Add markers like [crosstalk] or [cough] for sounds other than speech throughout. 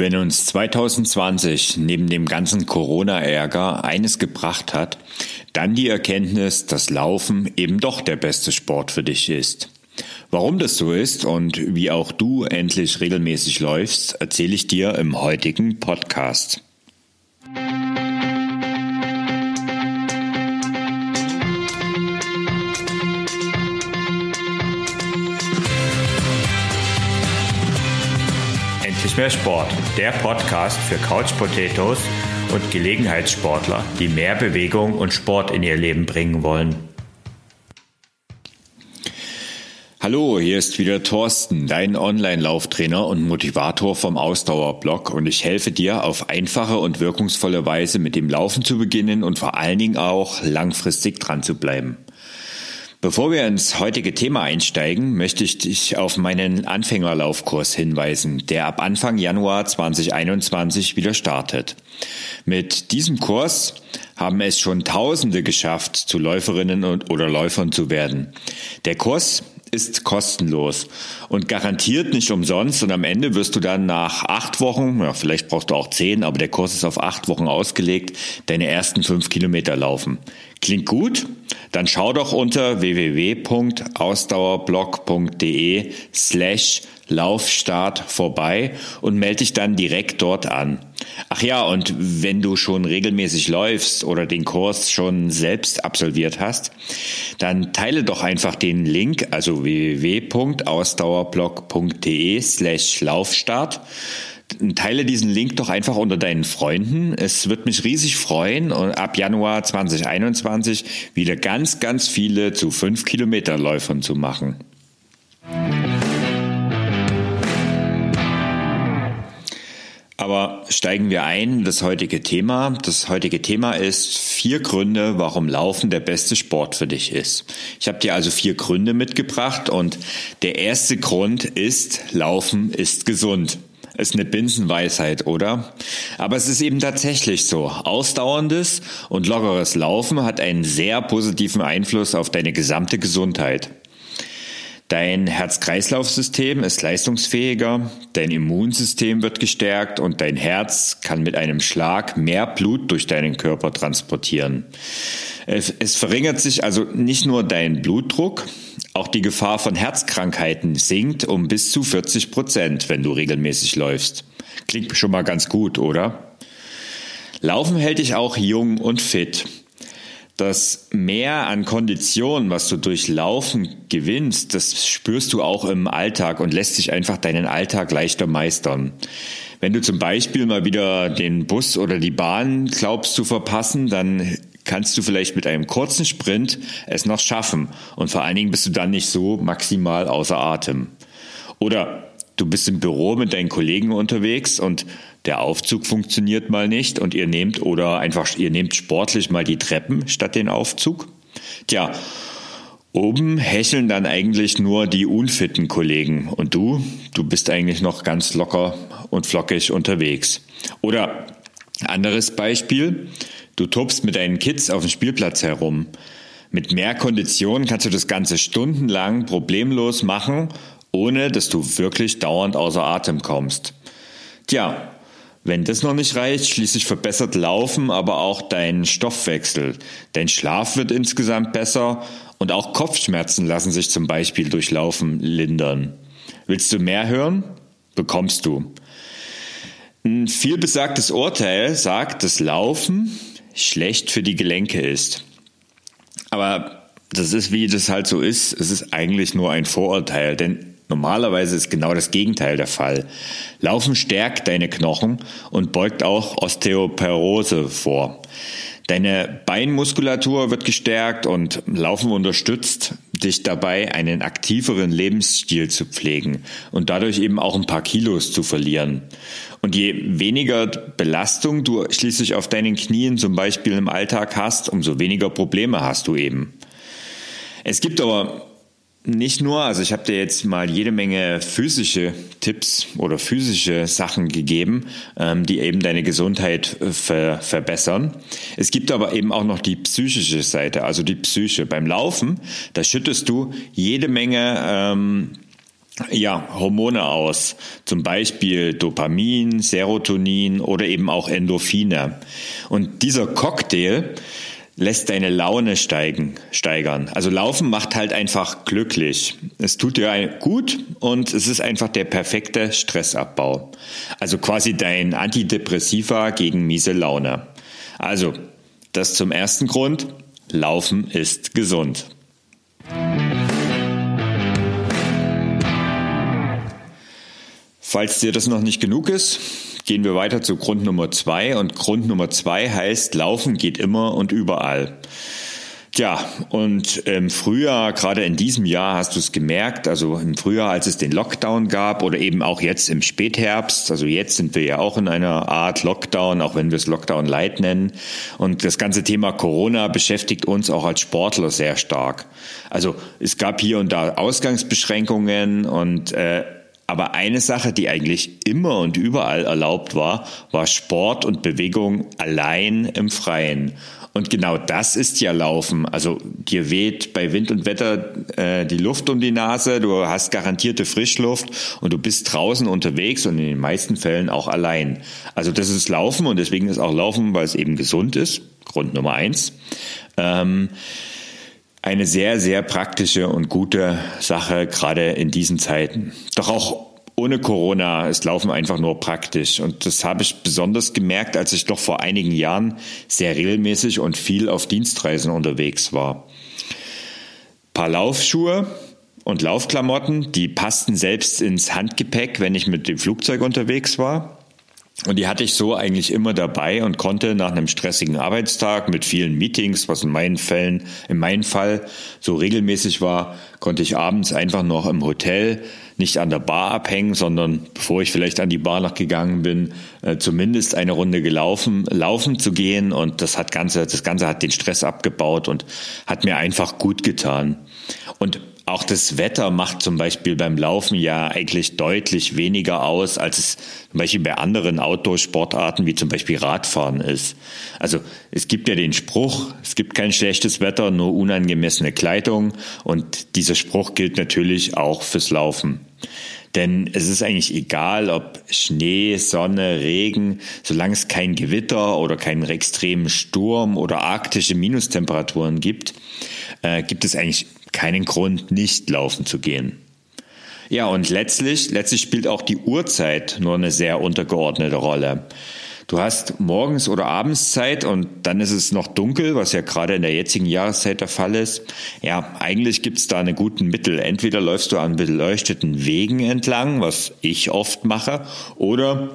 Wenn uns 2020 neben dem ganzen Corona-Ärger eines gebracht hat, dann die Erkenntnis, dass Laufen eben doch der beste Sport für dich ist. Warum das so ist und wie auch du endlich regelmäßig läufst, erzähle ich dir im heutigen Podcast. Endlich mehr Sport, der Podcast für Couch Potatoes und Gelegenheitssportler, die mehr Bewegung und Sport in ihr Leben bringen wollen. Hallo, hier ist wieder Thorsten, dein Online-Lauftrainer und Motivator vom Ausdauerblog und ich helfe dir auf einfache und wirkungsvolle Weise mit dem Laufen zu beginnen und vor allen Dingen auch langfristig dran zu bleiben. Bevor wir ins heutige Thema einsteigen, möchte ich dich auf meinen Anfängerlaufkurs hinweisen, der ab Anfang Januar 2021 wieder startet. Mit diesem Kurs haben es schon Tausende geschafft, zu Läuferinnen oder Läufern zu werden. Der Kurs ist kostenlos und garantiert nicht umsonst. Und am Ende wirst du dann nach acht Wochen, ja, vielleicht brauchst du auch zehn, aber der Kurs ist auf acht Wochen ausgelegt, deine ersten fünf Kilometer laufen. Klingt gut? Dann schau doch unter www.ausdauerblog.de slash Laufstart vorbei und melde dich dann direkt dort an. Ach ja, und wenn du schon regelmäßig läufst oder den Kurs schon selbst absolviert hast, dann teile doch einfach den Link, also www.ausdauerblog.de slash Laufstart teile diesen Link doch einfach unter deinen Freunden. Es wird mich riesig freuen und ab Januar 2021 wieder ganz, ganz viele zu 5 Kilometer Läufern zu machen. Aber steigen wir ein, das heutige Thema. Das heutige Thema ist vier Gründe, warum Laufen der beste Sport für dich ist. Ich habe dir also vier Gründe mitgebracht und der erste Grund ist, Laufen ist gesund. Ist eine Binsenweisheit, oder? Aber es ist eben tatsächlich so. Ausdauerndes und lockeres Laufen hat einen sehr positiven Einfluss auf deine gesamte Gesundheit. Dein Herz-Kreislauf-System ist leistungsfähiger, dein Immunsystem wird gestärkt und dein Herz kann mit einem Schlag mehr Blut durch deinen Körper transportieren. Es verringert sich also nicht nur dein Blutdruck, auch die Gefahr von Herzkrankheiten sinkt um bis zu 40 Prozent, wenn du regelmäßig läufst. Klingt schon mal ganz gut, oder? Laufen hält dich auch jung und fit das Mehr an Konditionen, was du durch Laufen gewinnst, das spürst du auch im Alltag und lässt sich einfach deinen Alltag leichter meistern. Wenn du zum Beispiel mal wieder den Bus oder die Bahn glaubst zu verpassen, dann kannst du vielleicht mit einem kurzen Sprint es noch schaffen. Und vor allen Dingen bist du dann nicht so maximal außer Atem. Oder du bist im Büro mit deinen Kollegen unterwegs und der Aufzug funktioniert mal nicht und ihr nehmt oder einfach ihr nehmt sportlich mal die Treppen statt den Aufzug. Tja, oben hecheln dann eigentlich nur die unfitten Kollegen und du, du bist eigentlich noch ganz locker und flockig unterwegs. Oder anderes Beispiel, du tobst mit deinen Kids auf dem Spielplatz herum. Mit mehr Kondition kannst du das Ganze stundenlang problemlos machen ohne dass du wirklich dauernd außer Atem kommst. Tja, wenn das noch nicht reicht, schließlich verbessert Laufen aber auch deinen Stoffwechsel. Dein Schlaf wird insgesamt besser und auch Kopfschmerzen lassen sich zum Beispiel durch Laufen lindern. Willst du mehr hören? Bekommst du. Ein vielbesagtes Urteil sagt, dass Laufen schlecht für die Gelenke ist. Aber das ist, wie das halt so ist, es ist eigentlich nur ein Vorurteil, denn Normalerweise ist genau das Gegenteil der Fall. Laufen stärkt deine Knochen und beugt auch Osteoporose vor. Deine Beinmuskulatur wird gestärkt und Laufen unterstützt dich dabei, einen aktiveren Lebensstil zu pflegen und dadurch eben auch ein paar Kilos zu verlieren. Und je weniger Belastung du schließlich auf deinen Knien zum Beispiel im Alltag hast, umso weniger Probleme hast du eben. Es gibt aber nicht nur, also ich habe dir jetzt mal jede Menge physische Tipps oder physische Sachen gegeben, ähm, die eben deine Gesundheit äh, ver verbessern. Es gibt aber eben auch noch die psychische Seite, also die Psyche. Beim Laufen, da schüttest du jede Menge ähm, ja, Hormone aus, zum Beispiel Dopamin, Serotonin oder eben auch Endorphine. Und dieser Cocktail lässt deine Laune steigen, steigern. Also Laufen macht halt einfach glücklich. Es tut dir gut und es ist einfach der perfekte Stressabbau. Also quasi dein Antidepressiva gegen miese Laune. Also, das zum ersten Grund. Laufen ist gesund. Falls dir das noch nicht genug ist, gehen wir weiter zu Grund Nummer zwei. Und Grund Nummer zwei heißt, Laufen geht immer und überall. Tja, und im Frühjahr, gerade in diesem Jahr, hast du es gemerkt, also im Frühjahr, als es den Lockdown gab oder eben auch jetzt im Spätherbst, also jetzt sind wir ja auch in einer Art Lockdown, auch wenn wir es Lockdown Light nennen. Und das ganze Thema Corona beschäftigt uns auch als Sportler sehr stark. Also es gab hier und da Ausgangsbeschränkungen und äh, aber eine Sache, die eigentlich immer und überall erlaubt war, war Sport und Bewegung allein im Freien. Und genau das ist ja Laufen. Also dir weht bei Wind und Wetter äh, die Luft um die Nase, du hast garantierte Frischluft und du bist draußen unterwegs und in den meisten Fällen auch allein. Also das ist Laufen und deswegen ist auch Laufen, weil es eben gesund ist. Grund Nummer eins. Ähm, eine sehr, sehr praktische und gute Sache, gerade in diesen Zeiten. Doch auch ohne Corona ist Laufen einfach nur praktisch. Und das habe ich besonders gemerkt, als ich doch vor einigen Jahren sehr regelmäßig und viel auf Dienstreisen unterwegs war. Ein paar Laufschuhe und Laufklamotten, die passten selbst ins Handgepäck, wenn ich mit dem Flugzeug unterwegs war. Und die hatte ich so eigentlich immer dabei und konnte nach einem stressigen Arbeitstag mit vielen Meetings, was in meinen Fällen, in meinem Fall so regelmäßig war, konnte ich abends einfach noch im Hotel nicht an der Bar abhängen, sondern bevor ich vielleicht an die Bar noch gegangen bin, äh, zumindest eine Runde gelaufen, laufen zu gehen. Und das hat Ganze, das Ganze hat den Stress abgebaut und hat mir einfach gut getan. Und auch das Wetter macht zum Beispiel beim Laufen ja eigentlich deutlich weniger aus, als es zum Beispiel bei anderen Outdoor-Sportarten wie zum Beispiel Radfahren ist. Also es gibt ja den Spruch, es gibt kein schlechtes Wetter, nur unangemessene Kleidung und dieser Spruch gilt natürlich auch fürs Laufen. Denn es ist eigentlich egal, ob Schnee, Sonne, Regen, solange es kein Gewitter oder keinen extremen Sturm oder arktische Minustemperaturen gibt, äh, gibt es eigentlich keinen Grund, nicht laufen zu gehen. Ja, und letztlich, letztlich spielt auch die Uhrzeit nur eine sehr untergeordnete Rolle. Du hast morgens oder abends Zeit und dann ist es noch dunkel, was ja gerade in der jetzigen Jahreszeit der Fall ist. Ja, eigentlich gibt es da einen guten Mittel. Entweder läufst du an beleuchteten Wegen entlang, was ich oft mache, oder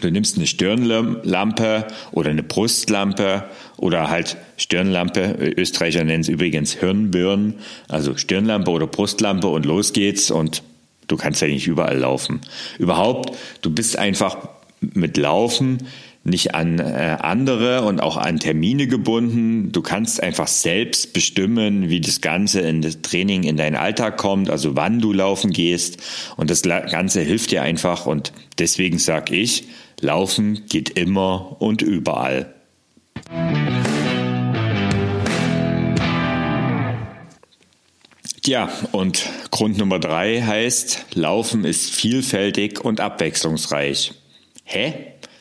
Du nimmst eine Stirnlampe oder eine Brustlampe oder halt Stirnlampe. Österreicher nennen es übrigens Hirnbirnen. Also Stirnlampe oder Brustlampe und los geht's und du kannst ja nicht überall laufen. Überhaupt, du bist einfach mit Laufen nicht an äh, andere und auch an Termine gebunden. Du kannst einfach selbst bestimmen, wie das Ganze in das Training in deinen Alltag kommt, also wann du laufen gehst. Und das Ganze hilft dir einfach. Und deswegen sage ich, Laufen geht immer und überall. Ja, und Grund Nummer drei heißt, Laufen ist vielfältig und abwechslungsreich. Hä?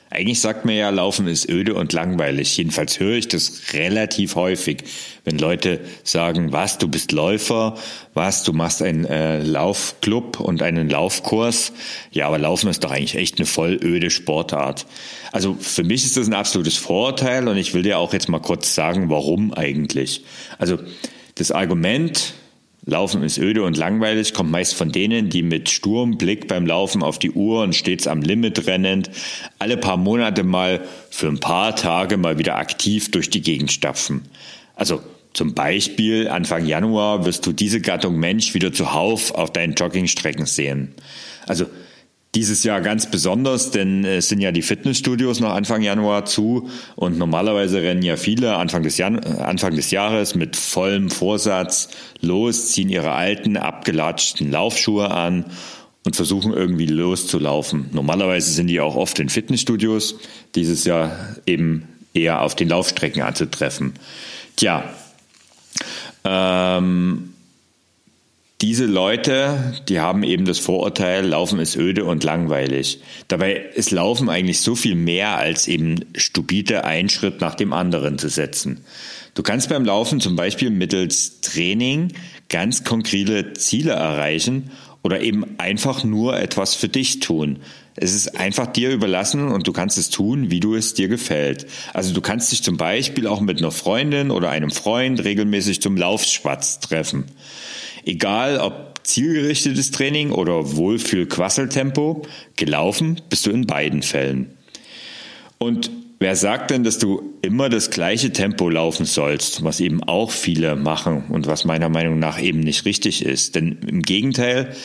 Eigentlich sagt man ja, Laufen ist öde und langweilig. Jedenfalls höre ich das relativ häufig, wenn Leute sagen, was, du bist Läufer, was, du machst einen äh, Laufclub und einen Laufkurs. Ja, aber Laufen ist doch eigentlich echt eine voll öde Sportart. Also für mich ist das ein absolutes Vorurteil und ich will dir auch jetzt mal kurz sagen, warum eigentlich. Also das Argument, Laufen ist öde und langweilig, kommt meist von denen, die mit sturem Blick beim Laufen auf die Uhr und stets am Limit rennend, alle paar Monate mal für ein paar Tage mal wieder aktiv durch die Gegend stapfen. Also zum Beispiel Anfang Januar wirst du diese Gattung Mensch wieder zuhauf auf deinen Joggingstrecken sehen. Also dieses Jahr ganz besonders, denn es sind ja die Fitnessstudios noch Anfang Januar zu und normalerweise rennen ja viele Anfang des, Jan Anfang des Jahres mit vollem Vorsatz los, ziehen ihre alten, abgelatschten Laufschuhe an und versuchen irgendwie loszulaufen. Normalerweise sind die auch oft in Fitnessstudios, dieses Jahr eben eher auf den Laufstrecken anzutreffen. Tja, ähm, diese Leute, die haben eben das Vorurteil, Laufen ist öde und langweilig. Dabei ist Laufen eigentlich so viel mehr als eben stupide einen Schritt nach dem anderen zu setzen. Du kannst beim Laufen zum Beispiel mittels Training ganz konkrete Ziele erreichen oder eben einfach nur etwas für dich tun. Es ist einfach dir überlassen und du kannst es tun, wie du es dir gefällt. Also du kannst dich zum Beispiel auch mit einer Freundin oder einem Freund regelmäßig zum Laufspatz treffen. Egal ob zielgerichtetes Training oder Wohlfühl-Quasseltempo, gelaufen bist du in beiden Fällen. Und wer sagt denn, dass du immer das gleiche Tempo laufen sollst, was eben auch viele machen und was meiner Meinung nach eben nicht richtig ist? Denn im Gegenteil,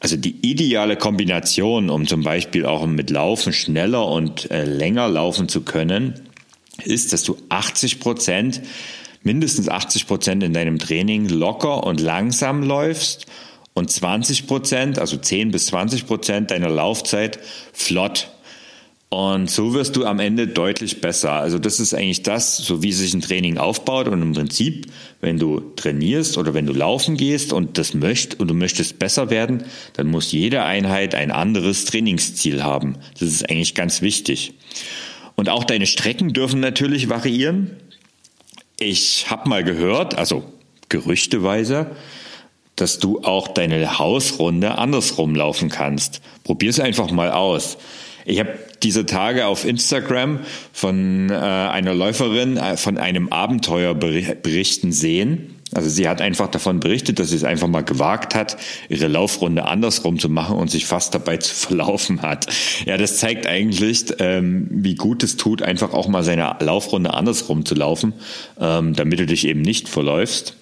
also die ideale Kombination, um zum Beispiel auch mit Laufen schneller und äh, länger laufen zu können, ist, dass du 80 Prozent mindestens 80 Prozent in deinem Training locker und langsam läufst und 20 Prozent, also 10 bis 20 Prozent deiner Laufzeit flott. Und so wirst du am Ende deutlich besser. Also das ist eigentlich das, so wie sich ein Training aufbaut. Und im Prinzip, wenn du trainierst oder wenn du laufen gehst und das möchtest und du möchtest besser werden, dann muss jede Einheit ein anderes Trainingsziel haben. Das ist eigentlich ganz wichtig. Und auch deine Strecken dürfen natürlich variieren. Ich habe mal gehört, also gerüchteweise, dass du auch deine Hausrunde andersrum laufen kannst. Probier es einfach mal aus. Ich habe diese Tage auf Instagram von äh, einer Läuferin äh, von einem Abenteuer berichten sehen. Also sie hat einfach davon berichtet, dass sie es einfach mal gewagt hat, ihre Laufrunde andersrum zu machen und sich fast dabei zu [laughs] verlaufen hat. Ja, das zeigt eigentlich, ähm, wie gut es tut, einfach auch mal seine Laufrunde andersrum zu laufen, ähm, damit du dich eben nicht verläufst.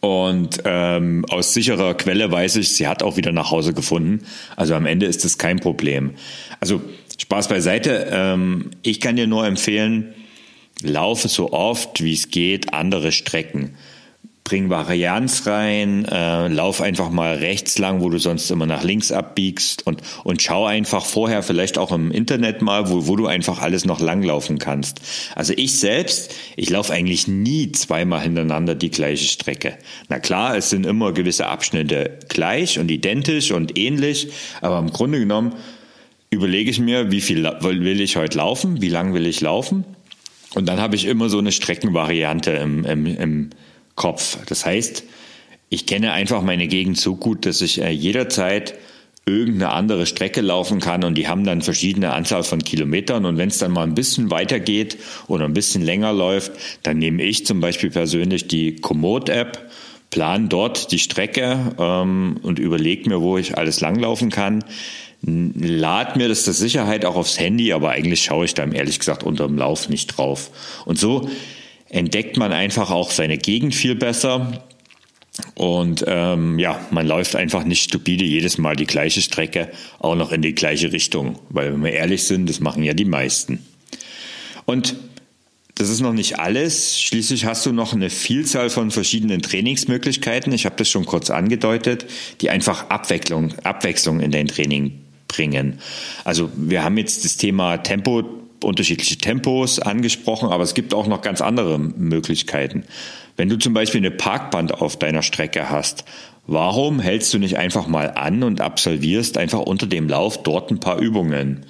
Und ähm, aus sicherer Quelle weiß ich, sie hat auch wieder nach Hause gefunden. Also am Ende ist das kein Problem. Also Spaß beiseite. Ähm, ich kann dir nur empfehlen, laufe so oft wie es geht andere Strecken bring Varianz rein, äh, lauf einfach mal rechts lang, wo du sonst immer nach links abbiegst und, und schau einfach vorher vielleicht auch im Internet mal, wo, wo du einfach alles noch langlaufen kannst. Also ich selbst, ich laufe eigentlich nie zweimal hintereinander die gleiche Strecke. Na klar, es sind immer gewisse Abschnitte gleich und identisch und ähnlich, aber im Grunde genommen überlege ich mir, wie viel will ich heute laufen, wie lang will ich laufen und dann habe ich immer so eine Streckenvariante im, im, im Kopf. Das heißt, ich kenne einfach meine Gegend so gut, dass ich äh, jederzeit irgendeine andere Strecke laufen kann und die haben dann verschiedene Anzahl von Kilometern und wenn es dann mal ein bisschen weiter geht oder ein bisschen länger läuft, dann nehme ich zum Beispiel persönlich die Komoot-App, plan dort die Strecke ähm, und überlege mir, wo ich alles langlaufen kann. Lad mir das zur Sicherheit auch aufs Handy, aber eigentlich schaue ich da ehrlich gesagt unter dem Lauf nicht drauf. Und so entdeckt man einfach auch seine Gegend viel besser. Und ähm, ja, man läuft einfach nicht stupide jedes Mal die gleiche Strecke, auch noch in die gleiche Richtung. Weil, wenn wir ehrlich sind, das machen ja die meisten. Und das ist noch nicht alles. Schließlich hast du noch eine Vielzahl von verschiedenen Trainingsmöglichkeiten. Ich habe das schon kurz angedeutet, die einfach Abwechslung, Abwechslung in dein Training bringen. Also wir haben jetzt das Thema Tempo unterschiedliche Tempos angesprochen, aber es gibt auch noch ganz andere Möglichkeiten. Wenn du zum Beispiel eine Parkband auf deiner Strecke hast, warum hältst du nicht einfach mal an und absolvierst einfach unter dem Lauf dort ein paar Übungen?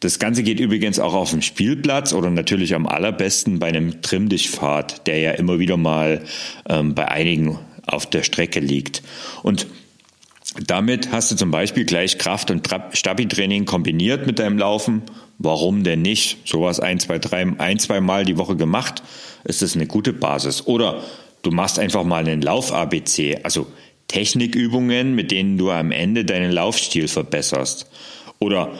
Das Ganze geht übrigens auch auf dem Spielplatz oder natürlich am allerbesten bei einem Trimm-Dich-Pfad, der ja immer wieder mal ähm, bei einigen auf der Strecke liegt. Und damit hast du zum Beispiel gleich Kraft- und Stabi-Training kombiniert mit deinem Laufen Warum denn nicht? Sowas ein, zwei, drei, ein, zwei Mal die Woche gemacht, ist das eine gute Basis. Oder du machst einfach mal einen Lauf-ABC, also Technikübungen, mit denen du am Ende deinen Laufstil verbesserst. Oder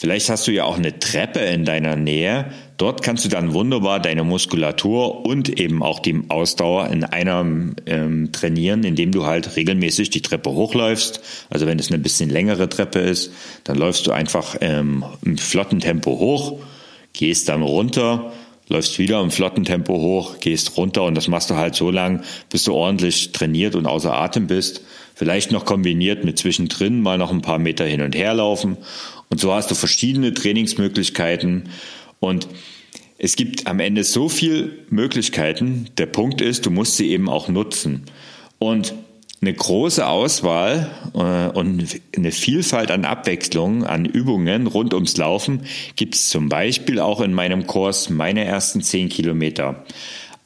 Vielleicht hast du ja auch eine Treppe in deiner Nähe. Dort kannst du dann wunderbar deine Muskulatur und eben auch die Ausdauer in einem ähm, trainieren, indem du halt regelmäßig die Treppe hochläufst. Also wenn es eine bisschen längere Treppe ist, dann läufst du einfach ähm, im flotten Tempo hoch, gehst dann runter, läufst wieder im flotten Tempo hoch, gehst runter und das machst du halt so lang, bis du ordentlich trainiert und außer Atem bist. Vielleicht noch kombiniert mit zwischendrin mal noch ein paar Meter hin und her laufen und so hast du verschiedene Trainingsmöglichkeiten und es gibt am Ende so viele Möglichkeiten. Der Punkt ist, du musst sie eben auch nutzen. Und eine große Auswahl äh, und eine Vielfalt an Abwechslung, an Übungen rund ums Laufen gibt es zum Beispiel auch in meinem Kurs meine ersten zehn Kilometer.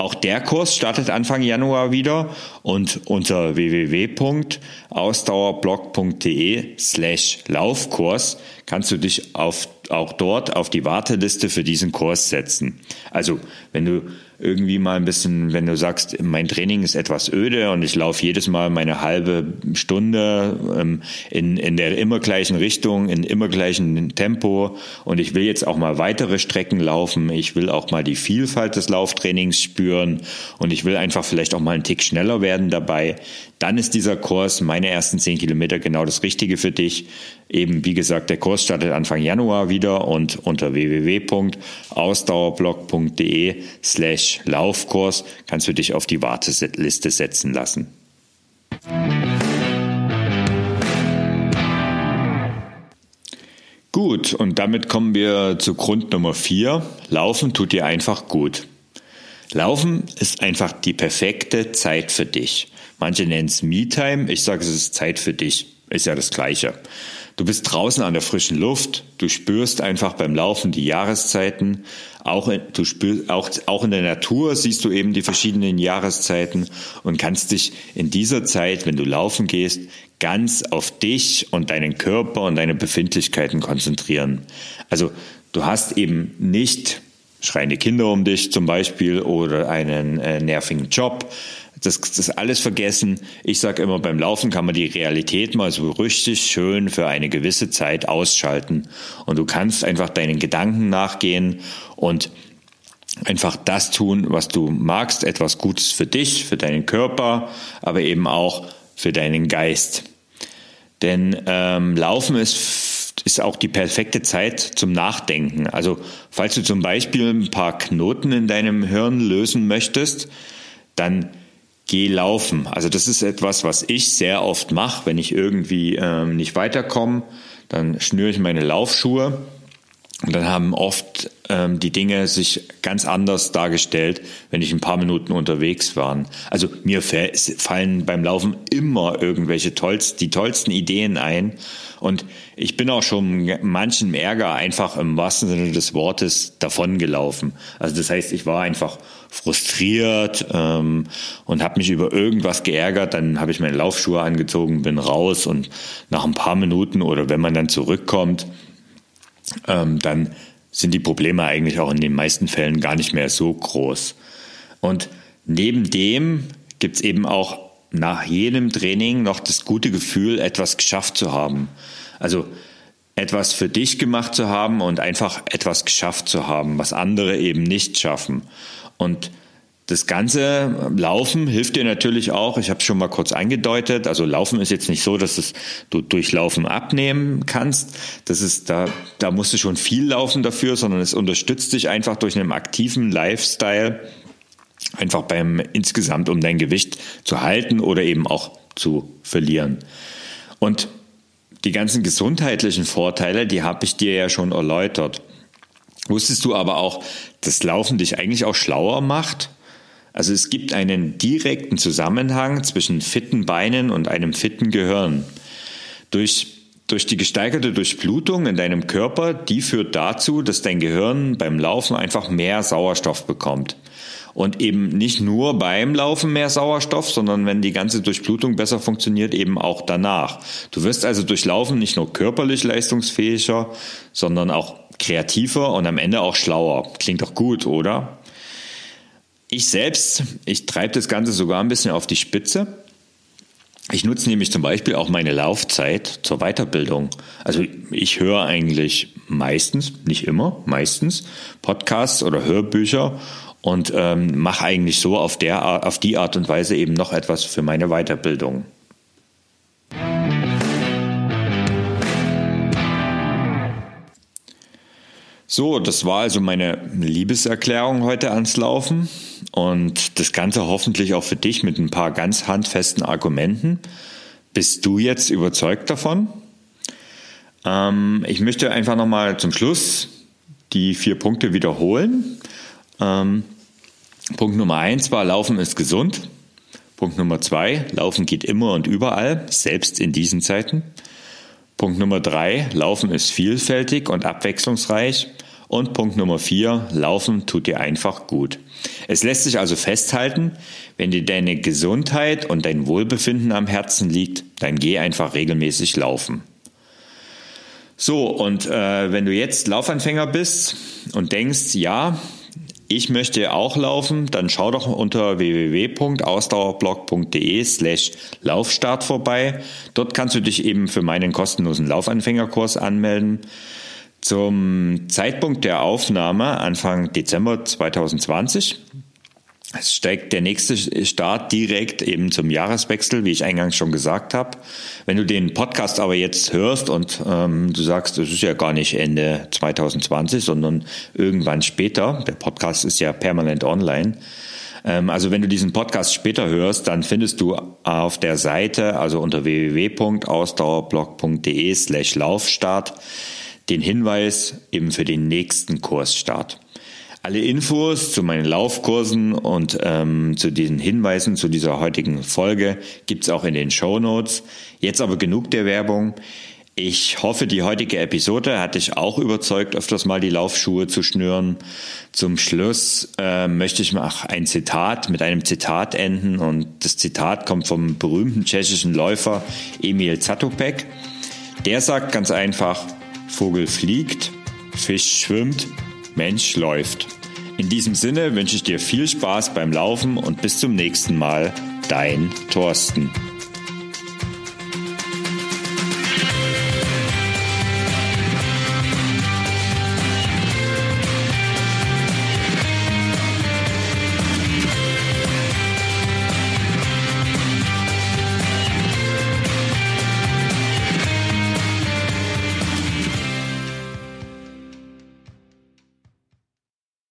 Auch der Kurs startet Anfang Januar wieder und unter www.ausdauerblog.de slash Laufkurs kannst du dich auf, auch dort auf die Warteliste für diesen Kurs setzen. Also wenn du irgendwie mal ein bisschen, wenn du sagst, mein Training ist etwas öde und ich laufe jedes Mal meine halbe Stunde ähm, in, in der immer gleichen Richtung, in immer gleichen Tempo und ich will jetzt auch mal weitere Strecken laufen, ich will auch mal die Vielfalt des Lauftrainings spüren und ich will einfach vielleicht auch mal einen Tick schneller werden dabei, dann ist dieser Kurs, meine ersten zehn Kilometer, genau das Richtige für dich. Eben, wie gesagt, der Kurs startet Anfang Januar wieder und unter www.ausdauerblog.de slash Laufkurs kannst du dich auf die Warteliste setzen lassen. Gut, und damit kommen wir zu Grund Nummer vier. Laufen tut dir einfach gut. Laufen ist einfach die perfekte Zeit für dich. Manche nennen es Me-Time, ich sage, es ist Zeit für dich. Ist ja das Gleiche. Du bist draußen an der frischen Luft, du spürst einfach beim Laufen die Jahreszeiten, auch, du spürst, auch, auch in der Natur siehst du eben die verschiedenen Jahreszeiten und kannst dich in dieser Zeit, wenn du laufen gehst, ganz auf dich und deinen Körper und deine Befindlichkeiten konzentrieren. Also du hast eben nicht schreiende Kinder um dich zum Beispiel oder einen äh, nervigen Job. Das, das alles vergessen. Ich sage immer, beim Laufen kann man die Realität mal so richtig schön für eine gewisse Zeit ausschalten. Und du kannst einfach deinen Gedanken nachgehen und einfach das tun, was du magst, etwas Gutes für dich, für deinen Körper, aber eben auch für deinen Geist. Denn ähm, Laufen ist ist auch die perfekte Zeit zum Nachdenken. Also falls du zum Beispiel ein paar Knoten in deinem Hirn lösen möchtest, dann geh laufen. Also das ist etwas, was ich sehr oft mache, wenn ich irgendwie ähm, nicht weiterkomme. Dann schnüre ich meine Laufschuhe und dann haben oft ähm, die Dinge sich ganz anders dargestellt, wenn ich ein paar Minuten unterwegs war. Also mir fallen beim Laufen immer irgendwelche tollst, die tollsten Ideen ein. Und ich bin auch schon manchen Ärger einfach im wahrsten Sinne des Wortes davongelaufen. Also das heißt, ich war einfach frustriert ähm, und habe mich über irgendwas geärgert. Dann habe ich meine Laufschuhe angezogen, bin raus und nach ein paar Minuten oder wenn man dann zurückkommt, ähm, dann sind die Probleme eigentlich auch in den meisten Fällen gar nicht mehr so groß. Und neben dem gibt es eben auch nach jedem Training noch das gute Gefühl, etwas geschafft zu haben. Also etwas für dich gemacht zu haben und einfach etwas geschafft zu haben, was andere eben nicht schaffen. Und das ganze Laufen hilft dir natürlich auch. Ich habe es schon mal kurz angedeutet. Also Laufen ist jetzt nicht so, dass es, du durch Laufen abnehmen kannst. Das ist da, da musst du schon viel laufen dafür, sondern es unterstützt dich einfach durch einen aktiven Lifestyle einfach beim insgesamt, um dein Gewicht zu halten oder eben auch zu verlieren. Und die ganzen gesundheitlichen Vorteile, die habe ich dir ja schon erläutert. Wusstest du aber auch, dass Laufen dich eigentlich auch schlauer macht? Also es gibt einen direkten Zusammenhang zwischen fitten Beinen und einem fitten Gehirn. Durch, durch die gesteigerte Durchblutung in deinem Körper, die führt dazu, dass dein Gehirn beim Laufen einfach mehr Sauerstoff bekommt. Und eben nicht nur beim Laufen mehr Sauerstoff, sondern wenn die ganze Durchblutung besser funktioniert, eben auch danach. Du wirst also durch Laufen nicht nur körperlich leistungsfähiger, sondern auch kreativer und am Ende auch schlauer. Klingt doch gut, oder? Ich selbst, ich treibe das Ganze sogar ein bisschen auf die Spitze. Ich nutze nämlich zum Beispiel auch meine Laufzeit zur Weiterbildung. Also ich höre eigentlich meistens, nicht immer, meistens Podcasts oder Hörbücher und ähm, mache eigentlich so auf, der, auf die Art und Weise eben noch etwas für meine Weiterbildung. So, das war also meine Liebeserklärung heute ans Laufen und das Ganze hoffentlich auch für dich mit ein paar ganz handfesten Argumenten. Bist du jetzt überzeugt davon? Ähm, ich möchte einfach nochmal zum Schluss die vier Punkte wiederholen. Ähm, Punkt Nummer eins war, Laufen ist gesund. Punkt Nummer zwei, Laufen geht immer und überall, selbst in diesen Zeiten. Punkt Nummer drei, Laufen ist vielfältig und abwechslungsreich. Und Punkt Nummer vier, Laufen tut dir einfach gut. Es lässt sich also festhalten, wenn dir deine Gesundheit und dein Wohlbefinden am Herzen liegt, dann geh einfach regelmäßig laufen. So, und äh, wenn du jetzt Laufanfänger bist und denkst, ja, ich möchte auch laufen, dann schau doch unter www.ausdauerblog.de slash Laufstart vorbei. Dort kannst du dich eben für meinen kostenlosen Laufanfängerkurs anmelden. Zum Zeitpunkt der Aufnahme, Anfang Dezember 2020, es steigt der nächste Start direkt eben zum Jahreswechsel, wie ich eingangs schon gesagt habe. Wenn du den Podcast aber jetzt hörst und ähm, du sagst, es ist ja gar nicht Ende 2020, sondern irgendwann später, der Podcast ist ja permanent online. Ähm, also wenn du diesen Podcast später hörst, dann findest du auf der Seite, also unter www.ausdauerblog.de slash Laufstart, den Hinweis eben für den nächsten Kursstart. Alle Infos zu meinen Laufkursen und ähm, zu diesen Hinweisen zu dieser heutigen Folge gibt's auch in den Show Notes. Jetzt aber genug der Werbung. Ich hoffe, die heutige Episode hat dich auch überzeugt, öfters mal die Laufschuhe zu schnüren. Zum Schluss äh, möchte ich mal ein Zitat mit einem Zitat enden und das Zitat kommt vom berühmten tschechischen Läufer Emil Zatopek. Der sagt ganz einfach, Vogel fliegt, Fisch schwimmt, Mensch läuft. In diesem Sinne wünsche ich dir viel Spaß beim Laufen und bis zum nächsten Mal. Dein Thorsten.